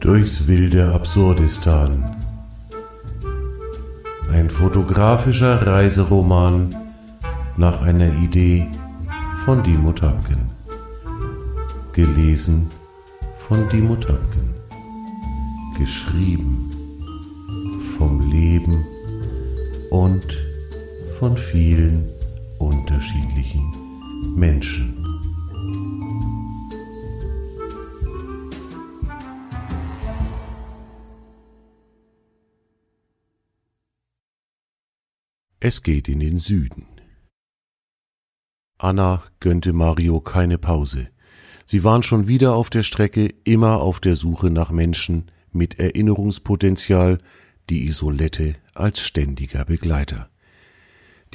Durchs wilde Absurdistan. Ein fotografischer Reiseroman nach einer Idee von Dimo Tapken. Gelesen von Dimo Tapken. Geschrieben vom Leben und von vielen unterschiedlichen Menschen. Es geht in den Süden. Anna gönnte Mario keine Pause. Sie waren schon wieder auf der Strecke, immer auf der Suche nach Menschen mit Erinnerungspotenzial, die Isolette als ständiger Begleiter.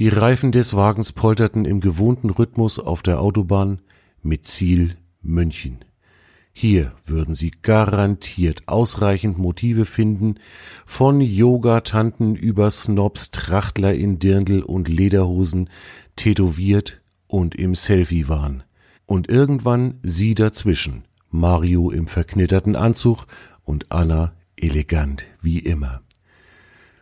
Die Reifen des Wagens polterten im gewohnten Rhythmus auf der Autobahn mit Ziel München. Hier würden Sie garantiert ausreichend Motive finden, von Yogatanten über Snobs, Trachtler in Dirndl und Lederhosen, tätowiert und im Selfie waren. Und irgendwann Sie dazwischen, Mario im verknitterten Anzug und Anna elegant wie immer.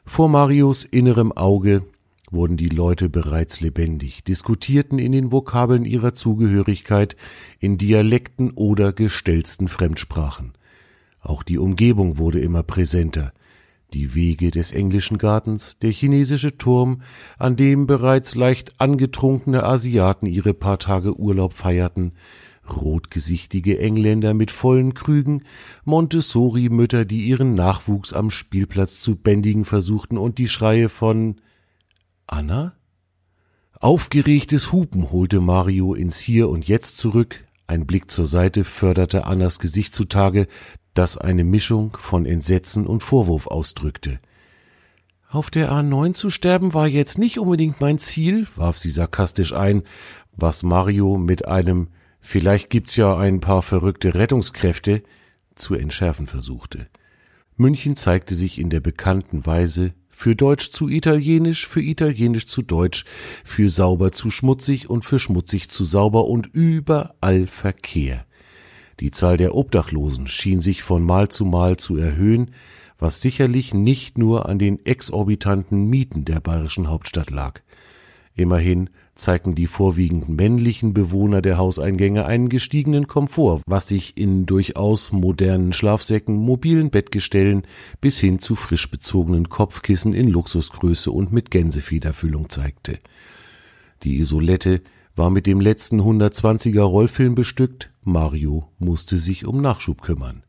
Vor Marios innerem Auge wurden die Leute bereits lebendig, diskutierten in den Vokabeln ihrer Zugehörigkeit, in Dialekten oder gestellsten Fremdsprachen. Auch die Umgebung wurde immer präsenter. Die Wege des englischen Gartens, der chinesische Turm, an dem bereits leicht angetrunkene Asiaten ihre paar Tage Urlaub feierten, rotgesichtige Engländer mit vollen Krügen, Montessori-Mütter, die ihren Nachwuchs am Spielplatz zu bändigen versuchten und die Schreie von Anna? Aufgeregtes Hupen holte Mario ins Hier und Jetzt zurück, ein Blick zur Seite förderte Annas Gesicht zutage, das eine Mischung von Entsetzen und Vorwurf ausdrückte. Auf der A9 zu sterben war jetzt nicht unbedingt mein Ziel, warf sie sarkastisch ein, was Mario mit einem Vielleicht gibt's ja ein paar verrückte Rettungskräfte zu entschärfen versuchte. München zeigte sich in der bekannten Weise für Deutsch zu Italienisch, für Italienisch zu Deutsch, für sauber zu schmutzig und für schmutzig zu sauber und überall Verkehr. Die Zahl der Obdachlosen schien sich von Mal zu Mal zu erhöhen, was sicherlich nicht nur an den exorbitanten Mieten der bayerischen Hauptstadt lag. Immerhin zeigten die vorwiegend männlichen Bewohner der Hauseingänge einen gestiegenen Komfort, was sich in durchaus modernen Schlafsäcken, mobilen Bettgestellen bis hin zu frisch bezogenen Kopfkissen in Luxusgröße und mit Gänsefederfüllung zeigte. Die Isolette war mit dem letzten 120er Rollfilm bestückt, Mario musste sich um Nachschub kümmern.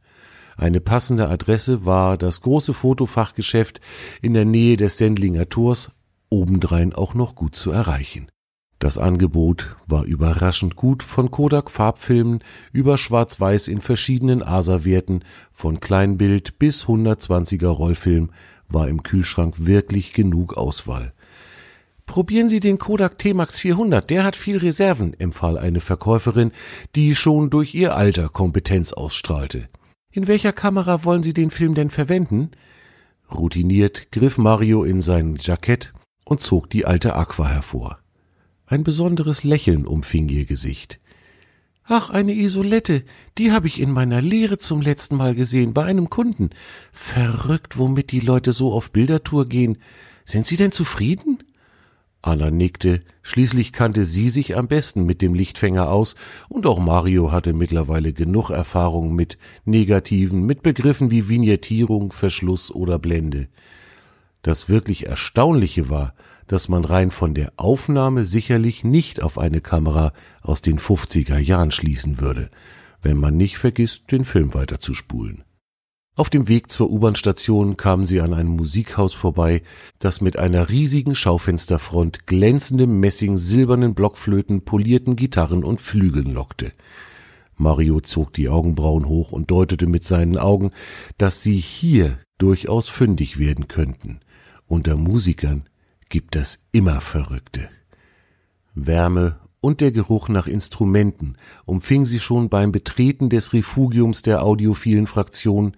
Eine passende Adresse war das große Fotofachgeschäft in der Nähe des Sendlinger Tors, obendrein auch noch gut zu erreichen. Das Angebot war überraschend gut von Kodak Farbfilmen über Schwarz-Weiß in verschiedenen ASA-Werten, von Kleinbild bis 120er Rollfilm war im Kühlschrank wirklich genug Auswahl. Probieren Sie den Kodak T-Max 400, der hat viel Reserven, empfahl eine Verkäuferin, die schon durch ihr Alter Kompetenz ausstrahlte. In welcher Kamera wollen Sie den Film denn verwenden? Routiniert griff Mario in sein Jackett und zog die alte Aqua hervor. Ein besonderes Lächeln umfing ihr Gesicht. Ach, eine Isolette, die habe ich in meiner Lehre zum letzten Mal gesehen, bei einem Kunden. Verrückt, womit die Leute so auf Bildertour gehen. Sind Sie denn zufrieden? Anna nickte, schließlich kannte sie sich am besten mit dem Lichtfänger aus, und auch Mario hatte mittlerweile genug Erfahrung mit Negativen, mit Begriffen wie Vignettierung, Verschluss oder Blende. Das wirklich Erstaunliche war, dass man rein von der Aufnahme sicherlich nicht auf eine Kamera aus den 50er Jahren schließen würde, wenn man nicht vergisst, den Film weiterzuspulen. Auf dem Weg zur U-Bahn-Station kamen sie an einem Musikhaus vorbei, das mit einer riesigen Schaufensterfront, glänzendem Messing, silbernen Blockflöten, polierten Gitarren und Flügeln lockte. Mario zog die Augenbrauen hoch und deutete mit seinen Augen, dass sie hier durchaus fündig werden könnten. Unter Musikern gibt es immer Verrückte. Wärme und der Geruch nach Instrumenten umfing sie schon beim Betreten des Refugiums der audiophilen Fraktion.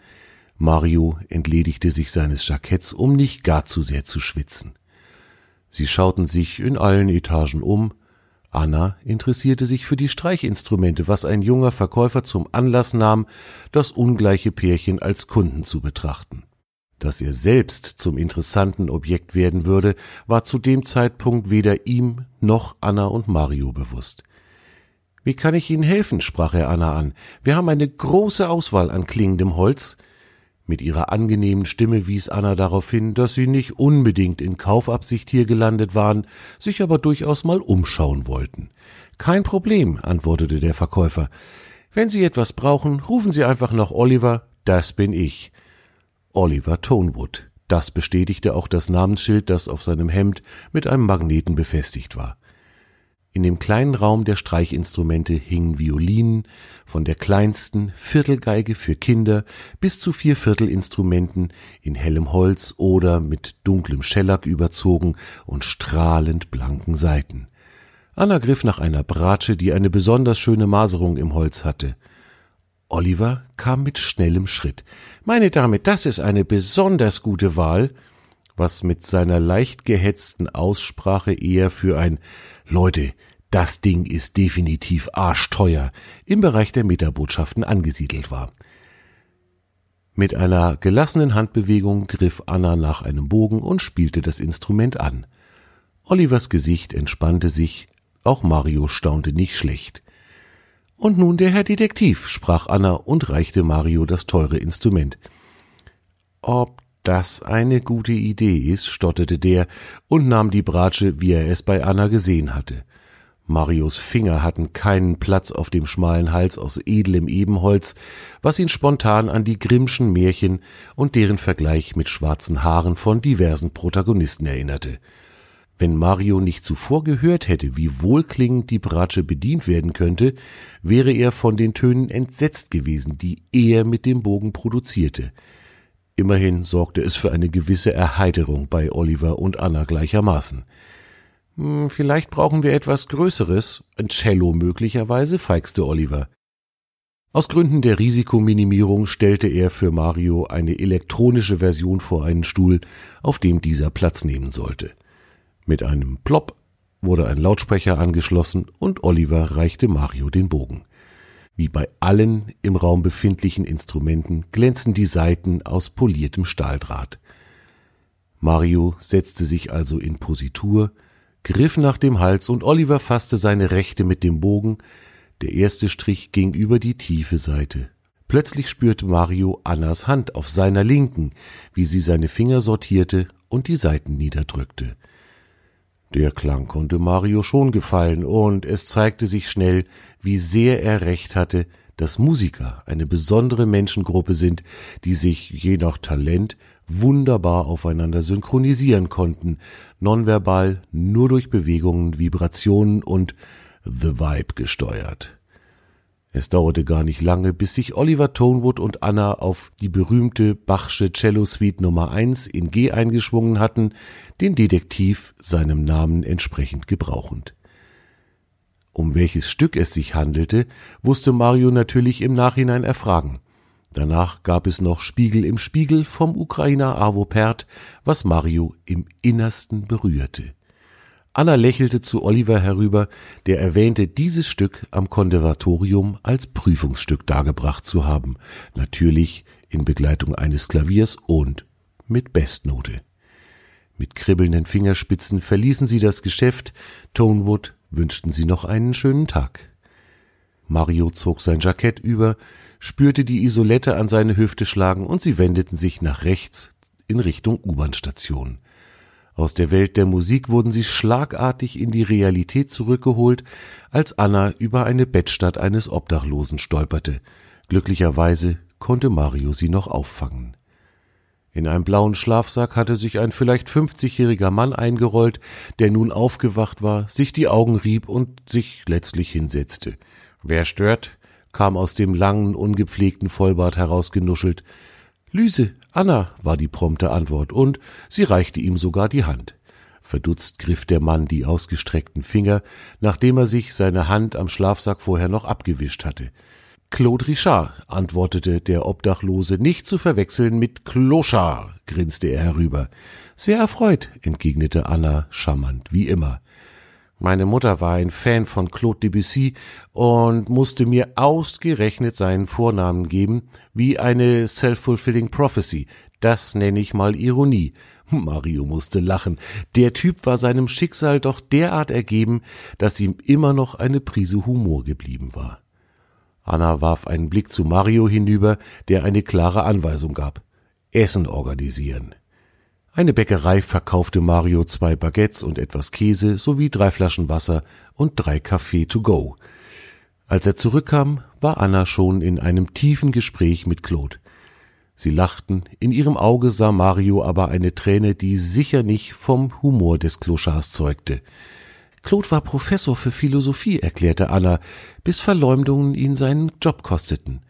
Mario entledigte sich seines Jacketts, um nicht gar zu sehr zu schwitzen. Sie schauten sich in allen Etagen um. Anna interessierte sich für die Streichinstrumente, was ein junger Verkäufer zum Anlass nahm, das ungleiche Pärchen als Kunden zu betrachten. Dass er selbst zum interessanten Objekt werden würde, war zu dem Zeitpunkt weder ihm noch Anna und Mario bewusst. Wie kann ich Ihnen helfen? sprach er Anna an. Wir haben eine große Auswahl an klingendem Holz. Mit ihrer angenehmen Stimme wies Anna darauf hin, dass sie nicht unbedingt in Kaufabsicht hier gelandet waren, sich aber durchaus mal umschauen wollten. Kein Problem, antwortete der Verkäufer. Wenn Sie etwas brauchen, rufen Sie einfach nach Oliver, das bin ich. Oliver Tonewood. Das bestätigte auch das Namensschild, das auf seinem Hemd mit einem Magneten befestigt war. In dem kleinen Raum der Streichinstrumente hingen Violinen, von der kleinsten Viertelgeige für Kinder bis zu Vierviertelinstrumenten in hellem Holz oder mit dunklem Schellack überzogen und strahlend blanken Saiten. Anna griff nach einer Bratsche, die eine besonders schöne Maserung im Holz hatte. Oliver kam mit schnellem Schritt. Meine Dame, das ist eine besonders gute Wahl, was mit seiner leicht gehetzten Aussprache eher für ein Leute, das Ding ist definitiv arschteuer im Bereich der Metabotschaften angesiedelt war. Mit einer gelassenen Handbewegung griff Anna nach einem Bogen und spielte das Instrument an. Olivers Gesicht entspannte sich, auch Mario staunte nicht schlecht. Und nun der Herr Detektiv, sprach Anna und reichte Mario das teure Instrument. Ob das eine gute Idee ist, stotterte der und nahm die Bratsche, wie er es bei Anna gesehen hatte. Marios Finger hatten keinen Platz auf dem schmalen Hals aus edlem Ebenholz, was ihn spontan an die Grimmschen Märchen und deren Vergleich mit schwarzen Haaren von diversen Protagonisten erinnerte. Wenn Mario nicht zuvor gehört hätte, wie wohlklingend die Bratsche bedient werden könnte, wäre er von den Tönen entsetzt gewesen, die er mit dem Bogen produzierte. Immerhin sorgte es für eine gewisse Erheiterung bei Oliver und Anna gleichermaßen. Hm, vielleicht brauchen wir etwas Größeres, ein Cello möglicherweise, feixte Oliver. Aus Gründen der Risikominimierung stellte er für Mario eine elektronische Version vor einen Stuhl, auf dem dieser Platz nehmen sollte. Mit einem Plop wurde ein Lautsprecher angeschlossen und Oliver reichte Mario den Bogen. Wie bei allen im Raum befindlichen Instrumenten glänzen die Saiten aus poliertem Stahldraht. Mario setzte sich also in Positur, griff nach dem Hals und Oliver fasste seine Rechte mit dem Bogen. Der erste Strich ging über die tiefe Seite. Plötzlich spürte Mario Annas Hand auf seiner linken, wie sie seine Finger sortierte und die Saiten niederdrückte. Der Klang konnte Mario schon gefallen, und es zeigte sich schnell, wie sehr er recht hatte, dass Musiker eine besondere Menschengruppe sind, die sich je nach Talent wunderbar aufeinander synchronisieren konnten, nonverbal nur durch Bewegungen, Vibrationen und The Vibe gesteuert. Es dauerte gar nicht lange, bis sich Oliver Tonewood und Anna auf die berühmte Bachsche Cello Suite Nummer 1 in G eingeschwungen hatten, den Detektiv seinem Namen entsprechend gebrauchend. Um welches Stück es sich handelte, wusste Mario natürlich im Nachhinein erfragen. Danach gab es noch Spiegel im Spiegel vom Ukrainer Avo Pert, was Mario im Innersten berührte. Anna lächelte zu Oliver herüber, der erwähnte, dieses Stück am Konservatorium als Prüfungsstück dargebracht zu haben, natürlich in Begleitung eines Klaviers und mit Bestnote. Mit kribbelnden Fingerspitzen verließen sie das Geschäft, Tonewood wünschten sie noch einen schönen Tag. Mario zog sein Jackett über, spürte die Isolette an seine Hüfte schlagen und sie wendeten sich nach rechts in Richtung U-Bahn-Station. Aus der Welt der Musik wurden sie schlagartig in die Realität zurückgeholt, als Anna über eine Bettstatt eines Obdachlosen stolperte. Glücklicherweise konnte Mario sie noch auffangen. In einem blauen Schlafsack hatte sich ein vielleicht fünfzigjähriger Mann eingerollt, der nun aufgewacht war, sich die Augen rieb und sich letztlich hinsetzte. Wer stört? kam aus dem langen, ungepflegten Vollbart herausgenuschelt. Lüse, Anna, war die prompte Antwort, und sie reichte ihm sogar die Hand. Verdutzt griff der Mann die ausgestreckten Finger, nachdem er sich seine Hand am Schlafsack vorher noch abgewischt hatte. Claude Richard, antwortete der Obdachlose, nicht zu verwechseln mit Clochard, grinste er herüber. Sehr erfreut, entgegnete Anna charmant, wie immer. Meine Mutter war ein Fan von Claude Debussy und musste mir ausgerechnet seinen Vornamen geben, wie eine self-fulfilling prophecy. Das nenne ich mal Ironie. Mario musste lachen. Der Typ war seinem Schicksal doch derart ergeben, dass ihm immer noch eine Prise Humor geblieben war. Anna warf einen Blick zu Mario hinüber, der eine klare Anweisung gab. Essen organisieren. Eine Bäckerei verkaufte Mario zwei Baguettes und etwas Käse sowie drei Flaschen Wasser und drei Kaffee to go. Als er zurückkam, war Anna schon in einem tiefen Gespräch mit Claude. Sie lachten, in ihrem Auge sah Mario aber eine Träne, die sicher nicht vom Humor des Clochards zeugte. Claude war Professor für Philosophie, erklärte Anna, bis Verleumdungen ihn seinen Job kosteten.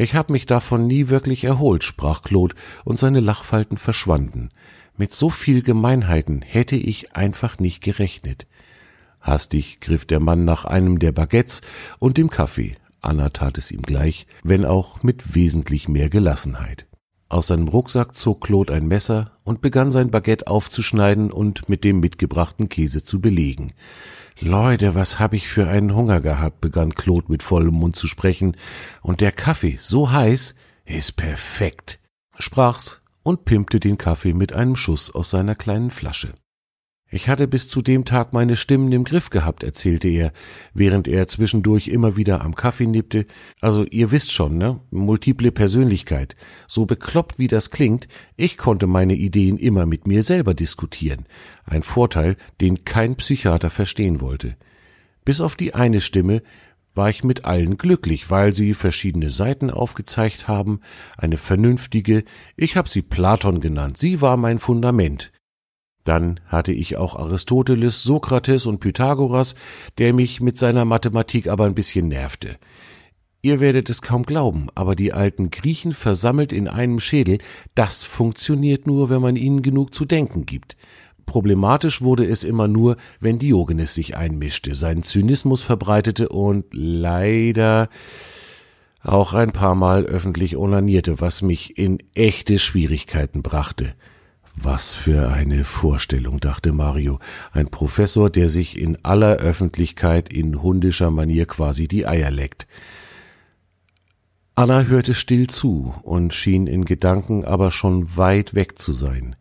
Ich hab mich davon nie wirklich erholt, sprach Claude, und seine Lachfalten verschwanden. Mit so viel Gemeinheiten hätte ich einfach nicht gerechnet. Hastig griff der Mann nach einem der Baguettes und dem Kaffee. Anna tat es ihm gleich, wenn auch mit wesentlich mehr Gelassenheit. Aus seinem Rucksack zog Claude ein Messer und begann sein Baguette aufzuschneiden und mit dem mitgebrachten Käse zu belegen. Leute, was hab ich für einen Hunger gehabt, begann Claude mit vollem Mund zu sprechen, und der Kaffee, so heiß, ist perfekt, sprach's und pimpte den Kaffee mit einem Schuss aus seiner kleinen Flasche. Ich hatte bis zu dem Tag meine Stimmen im Griff gehabt, erzählte er, während er zwischendurch immer wieder am Kaffee nippte. Also ihr wisst schon, ne? Multiple Persönlichkeit. So bekloppt wie das klingt, ich konnte meine Ideen immer mit mir selber diskutieren. Ein Vorteil, den kein Psychiater verstehen wollte. Bis auf die eine Stimme war ich mit allen glücklich, weil sie verschiedene Seiten aufgezeigt haben, eine vernünftige, ich hab sie Platon genannt, sie war mein Fundament. Dann hatte ich auch Aristoteles, Sokrates und Pythagoras, der mich mit seiner Mathematik aber ein bisschen nervte. Ihr werdet es kaum glauben, aber die alten Griechen versammelt in einem Schädel, das funktioniert nur, wenn man ihnen genug zu denken gibt. Problematisch wurde es immer nur, wenn Diogenes sich einmischte, seinen Zynismus verbreitete und leider auch ein paar Mal öffentlich onanierte, was mich in echte Schwierigkeiten brachte. Was für eine Vorstellung, dachte Mario, ein Professor, der sich in aller Öffentlichkeit in hundischer Manier quasi die Eier leckt. Anna hörte still zu und schien in Gedanken aber schon weit weg zu sein.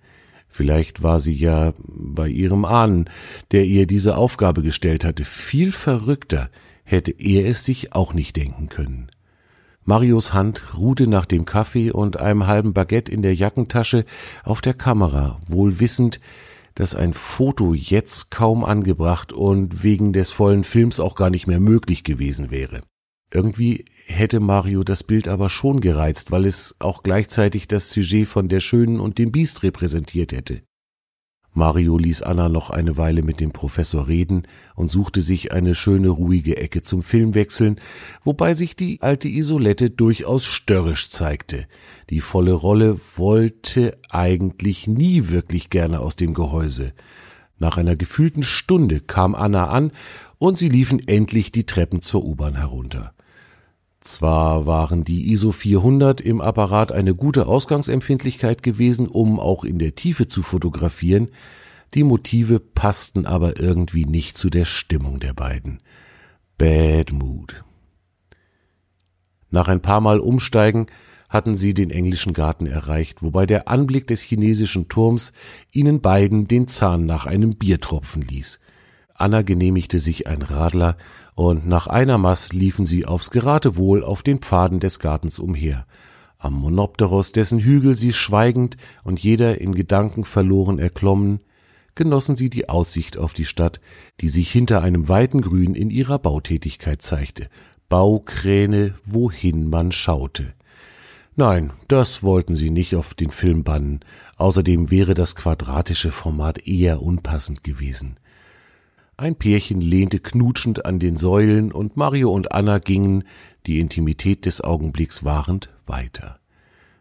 Vielleicht war sie ja bei ihrem Ahnen, der ihr diese Aufgabe gestellt hatte. Viel verrückter hätte er es sich auch nicht denken können. Marios Hand ruhte nach dem Kaffee und einem halben Baguette in der Jackentasche auf der Kamera, wohl wissend, dass ein Foto jetzt kaum angebracht und wegen des vollen Films auch gar nicht mehr möglich gewesen wäre. Irgendwie hätte Mario das Bild aber schon gereizt, weil es auch gleichzeitig das Sujet von der Schönen und dem Biest repräsentiert hätte. Mario ließ Anna noch eine Weile mit dem Professor reden und suchte sich eine schöne ruhige Ecke zum Film wechseln, wobei sich die alte Isolette durchaus störrisch zeigte. Die volle Rolle wollte eigentlich nie wirklich gerne aus dem Gehäuse. Nach einer gefühlten Stunde kam Anna an und sie liefen endlich die Treppen zur U-Bahn herunter. Zwar waren die ISO 400 im Apparat eine gute Ausgangsempfindlichkeit gewesen, um auch in der Tiefe zu fotografieren, die Motive passten aber irgendwie nicht zu der Stimmung der beiden. Bad Mood. Nach ein paar Mal Umsteigen hatten sie den englischen Garten erreicht, wobei der Anblick des chinesischen Turms ihnen beiden den Zahn nach einem Bier tropfen ließ. Anna genehmigte sich ein Radler und nach einer Maß liefen sie aufs Geratewohl auf den Pfaden des Gartens umher. Am Monopteros, dessen Hügel sie schweigend und jeder in Gedanken verloren erklommen, genossen sie die Aussicht auf die Stadt, die sich hinter einem weiten Grün in ihrer Bautätigkeit zeigte. Baukräne, wohin man schaute. Nein, das wollten sie nicht auf den Film bannen. Außerdem wäre das quadratische Format eher unpassend gewesen. Ein Pärchen lehnte knutschend an den Säulen und Mario und Anna gingen, die Intimität des Augenblicks wahrend, weiter.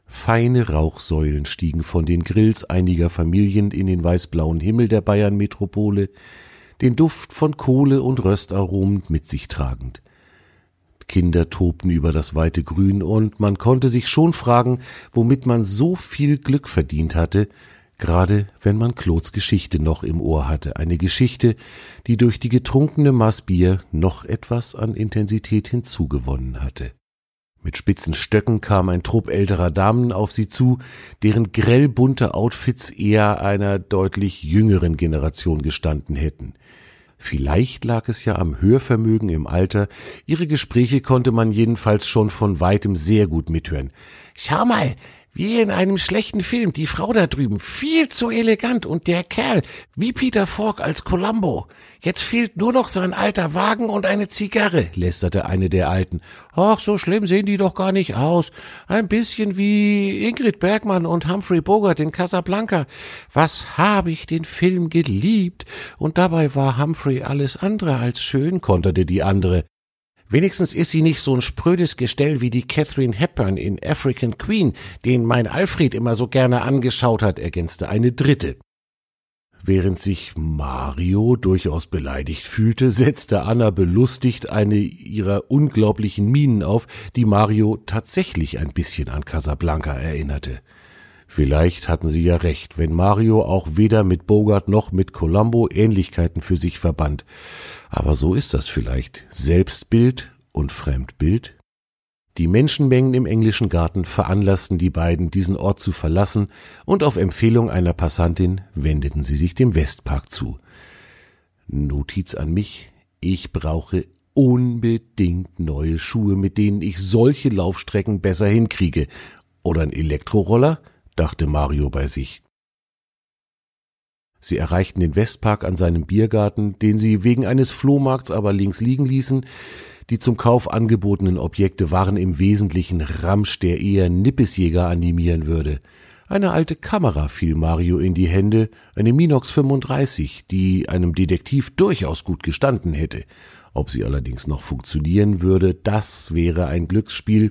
Feine Rauchsäulen stiegen von den Grills einiger Familien in den weißblauen Himmel der Bayern-Metropole, den Duft von Kohle und Röstaromen mit sich tragend. Kinder tobten über das weite Grün, und man konnte sich schon fragen, womit man so viel Glück verdient hatte, gerade wenn man Klots Geschichte noch im Ohr hatte, eine Geschichte, die durch die getrunkene Maß Bier noch etwas an Intensität hinzugewonnen hatte. Mit spitzen Stöcken kam ein Trupp älterer Damen auf sie zu, deren grellbunte Outfits eher einer deutlich jüngeren Generation gestanden hätten. Vielleicht lag es ja am Hörvermögen im Alter, ihre Gespräche konnte man jedenfalls schon von weitem sehr gut mithören. Schau mal, wie in einem schlechten Film, die Frau da drüben, viel zu elegant und der Kerl, wie Peter Falk als Columbo. Jetzt fehlt nur noch so ein alter Wagen und eine Zigarre, lästerte eine der Alten. Ach, so schlimm sehen die doch gar nicht aus. Ein bisschen wie Ingrid Bergmann und Humphrey Bogart in Casablanca. Was habe ich den Film geliebt? Und dabei war Humphrey alles andere als schön, konterte die andere. Wenigstens ist sie nicht so ein sprödes Gestell wie die Catherine Hepburn in African Queen, den mein Alfred immer so gerne angeschaut hat, ergänzte eine dritte. Während sich Mario durchaus beleidigt fühlte, setzte Anna belustigt eine ihrer unglaublichen Minen auf, die Mario tatsächlich ein bisschen an Casablanca erinnerte. Vielleicht hatten sie ja recht, wenn Mario auch weder mit Bogart noch mit Colombo Ähnlichkeiten für sich verband. Aber so ist das vielleicht. Selbstbild und Fremdbild. Die Menschenmengen im englischen Garten veranlassten die beiden, diesen Ort zu verlassen, und auf Empfehlung einer Passantin wendeten sie sich dem Westpark zu. Notiz an mich, ich brauche unbedingt neue Schuhe, mit denen ich solche Laufstrecken besser hinkriege. Oder ein Elektroroller? Dachte Mario bei sich. Sie erreichten den Westpark an seinem Biergarten, den sie wegen eines Flohmarkts aber links liegen ließen. Die zum Kauf angebotenen Objekte waren im Wesentlichen Ramsch, der eher Nippesjäger animieren würde. Eine alte Kamera fiel Mario in die Hände, eine Minox 35, die einem Detektiv durchaus gut gestanden hätte. Ob sie allerdings noch funktionieren würde, das wäre ein Glücksspiel,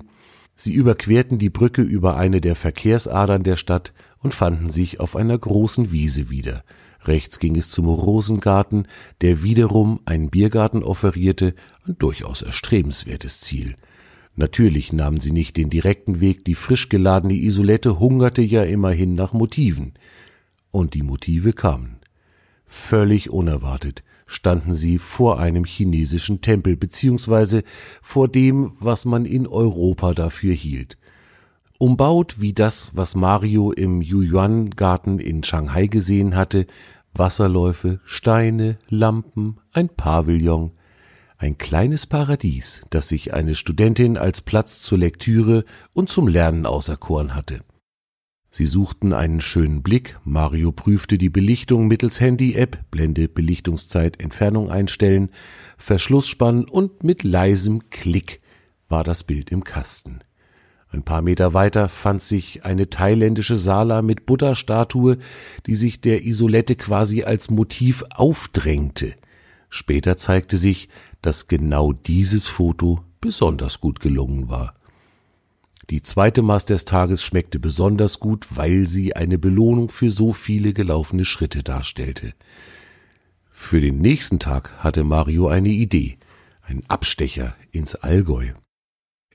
Sie überquerten die Brücke über eine der Verkehrsadern der Stadt und fanden sich auf einer großen Wiese wieder. Rechts ging es zum Rosengarten, der wiederum einen Biergarten offerierte, ein durchaus erstrebenswertes Ziel. Natürlich nahmen sie nicht den direkten Weg, die frisch geladene Isolette hungerte ja immerhin nach Motiven. Und die Motive kamen. Völlig unerwartet standen sie vor einem chinesischen Tempel beziehungsweise vor dem, was man in Europa dafür hielt. Umbaut wie das, was Mario im Yuyuan-Garten in Shanghai gesehen hatte, Wasserläufe, Steine, Lampen, ein Pavillon, ein kleines Paradies, das sich eine Studentin als Platz zur Lektüre und zum Lernen auserkoren hatte. Sie suchten einen schönen Blick, Mario prüfte die Belichtung mittels Handy-App, Blende, Belichtungszeit, Entfernung einstellen, Verschluss spannen und mit leisem Klick war das Bild im Kasten. Ein paar Meter weiter fand sich eine thailändische Sala mit Buddha-Statue, die sich der Isolette quasi als Motiv aufdrängte. Später zeigte sich, dass genau dieses Foto besonders gut gelungen war. Die zweite Maß des Tages schmeckte besonders gut, weil sie eine Belohnung für so viele gelaufene Schritte darstellte. Für den nächsten Tag hatte Mario eine Idee, ein Abstecher ins Allgäu.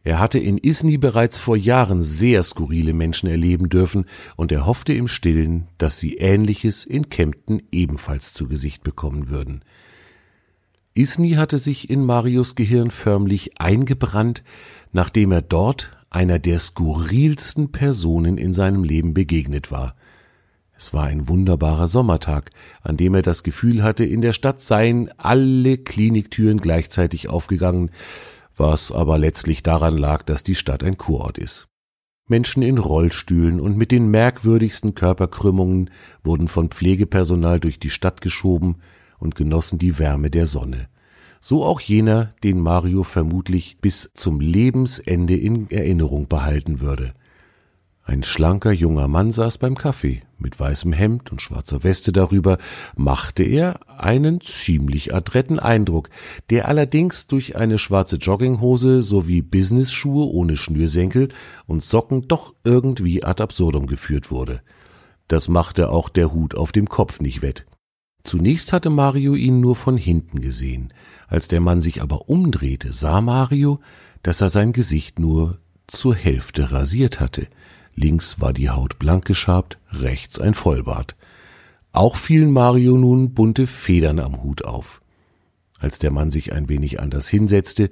Er hatte in Isny bereits vor Jahren sehr skurrile Menschen erleben dürfen und er hoffte im Stillen, dass sie Ähnliches in Kempten ebenfalls zu Gesicht bekommen würden. Isny hatte sich in Marios Gehirn förmlich eingebrannt, nachdem er dort einer der skurrilsten Personen in seinem Leben begegnet war. Es war ein wunderbarer Sommertag, an dem er das Gefühl hatte, in der Stadt seien alle Kliniktüren gleichzeitig aufgegangen, was aber letztlich daran lag, dass die Stadt ein Kurort ist. Menschen in Rollstühlen und mit den merkwürdigsten Körperkrümmungen wurden von Pflegepersonal durch die Stadt geschoben und genossen die Wärme der Sonne so auch jener, den Mario vermutlich bis zum Lebensende in Erinnerung behalten würde. Ein schlanker junger Mann saß beim Kaffee, mit weißem Hemd und schwarzer Weste darüber, machte er einen ziemlich adretten Eindruck, der allerdings durch eine schwarze Jogginghose sowie Businessschuhe ohne Schnürsenkel und Socken doch irgendwie ad absurdum geführt wurde. Das machte auch der Hut auf dem Kopf nicht wett. Zunächst hatte Mario ihn nur von hinten gesehen. Als der Mann sich aber umdrehte, sah Mario, dass er sein Gesicht nur zur Hälfte rasiert hatte. Links war die Haut blank geschabt, rechts ein Vollbart. Auch fielen Mario nun bunte Federn am Hut auf. Als der Mann sich ein wenig anders hinsetzte,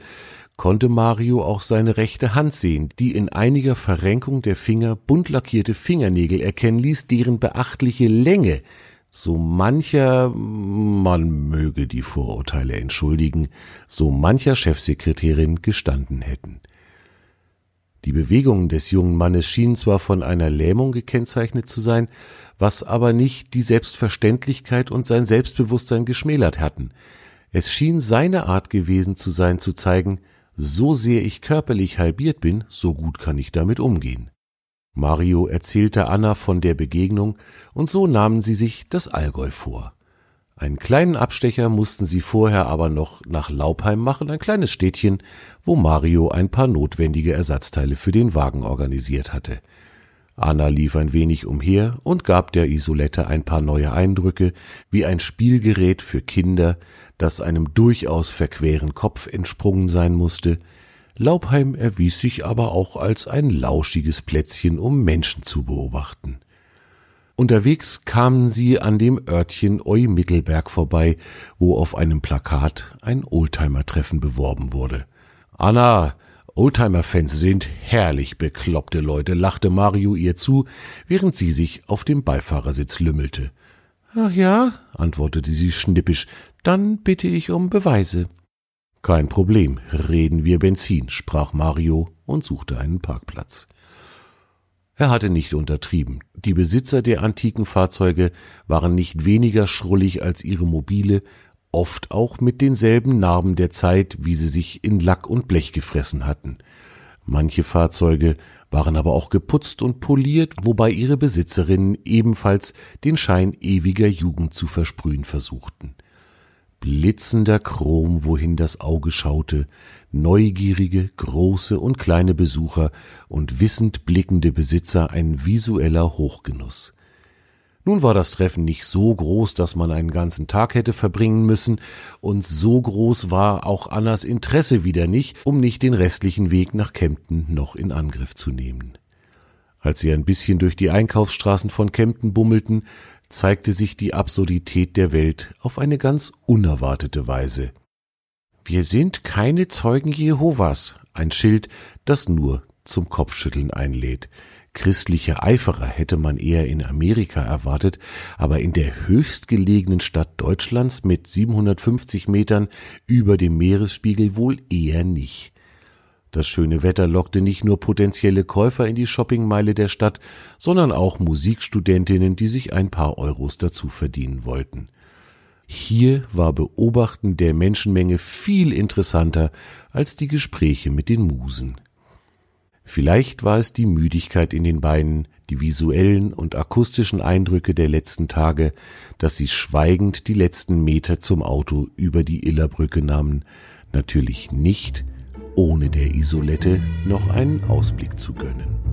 konnte Mario auch seine rechte Hand sehen, die in einiger Verrenkung der Finger bunt lackierte Fingernägel erkennen ließ, deren beachtliche Länge so mancher, man möge die Vorurteile entschuldigen, so mancher Chefsekretärin gestanden hätten. Die Bewegungen des jungen Mannes schienen zwar von einer Lähmung gekennzeichnet zu sein, was aber nicht die Selbstverständlichkeit und sein Selbstbewusstsein geschmälert hatten. Es schien seine Art gewesen zu sein, zu zeigen, so sehr ich körperlich halbiert bin, so gut kann ich damit umgehen. Mario erzählte Anna von der Begegnung, und so nahmen sie sich das Allgäu vor. Einen kleinen Abstecher mussten sie vorher aber noch nach Laubheim machen, ein kleines Städtchen, wo Mario ein paar notwendige Ersatzteile für den Wagen organisiert hatte. Anna lief ein wenig umher und gab der Isolette ein paar neue Eindrücke, wie ein Spielgerät für Kinder, das einem durchaus verqueren Kopf entsprungen sein musste, Laubheim erwies sich aber auch als ein lauschiges Plätzchen, um Menschen zu beobachten. Unterwegs kamen sie an dem Örtchen Eu-Mittelberg vorbei, wo auf einem Plakat ein Oldtimer-Treffen beworben wurde. Anna, Oldtimer-Fans sind herrlich bekloppte Leute, lachte Mario ihr zu, während sie sich auf dem Beifahrersitz lümmelte. Ach ja, antwortete sie schnippisch, dann bitte ich um Beweise. Kein Problem, reden wir Benzin, sprach Mario und suchte einen Parkplatz. Er hatte nicht untertrieben. Die Besitzer der antiken Fahrzeuge waren nicht weniger schrullig als ihre Mobile, oft auch mit denselben Narben der Zeit, wie sie sich in Lack und Blech gefressen hatten. Manche Fahrzeuge waren aber auch geputzt und poliert, wobei ihre Besitzerinnen ebenfalls den Schein ewiger Jugend zu versprühen versuchten blitzender Chrom, wohin das Auge schaute, neugierige, große und kleine Besucher und wissend blickende Besitzer ein visueller Hochgenuss. Nun war das Treffen nicht so groß, dass man einen ganzen Tag hätte verbringen müssen, und so groß war auch Annas Interesse wieder nicht, um nicht den restlichen Weg nach Kempten noch in Angriff zu nehmen. Als sie ein bisschen durch die Einkaufsstraßen von Kempten bummelten, zeigte sich die Absurdität der Welt auf eine ganz unerwartete Weise. Wir sind keine Zeugen Jehovas, ein Schild, das nur zum Kopfschütteln einlädt. Christliche Eiferer hätte man eher in Amerika erwartet, aber in der höchstgelegenen Stadt Deutschlands mit 750 Metern über dem Meeresspiegel wohl eher nicht. Das schöne Wetter lockte nicht nur potenzielle Käufer in die Shoppingmeile der Stadt, sondern auch Musikstudentinnen, die sich ein paar Euros dazu verdienen wollten. Hier war Beobachten der Menschenmenge viel interessanter als die Gespräche mit den Musen. Vielleicht war es die Müdigkeit in den Beinen, die visuellen und akustischen Eindrücke der letzten Tage, dass sie schweigend die letzten Meter zum Auto über die Illerbrücke nahmen, natürlich nicht ohne der Isolette noch einen Ausblick zu gönnen.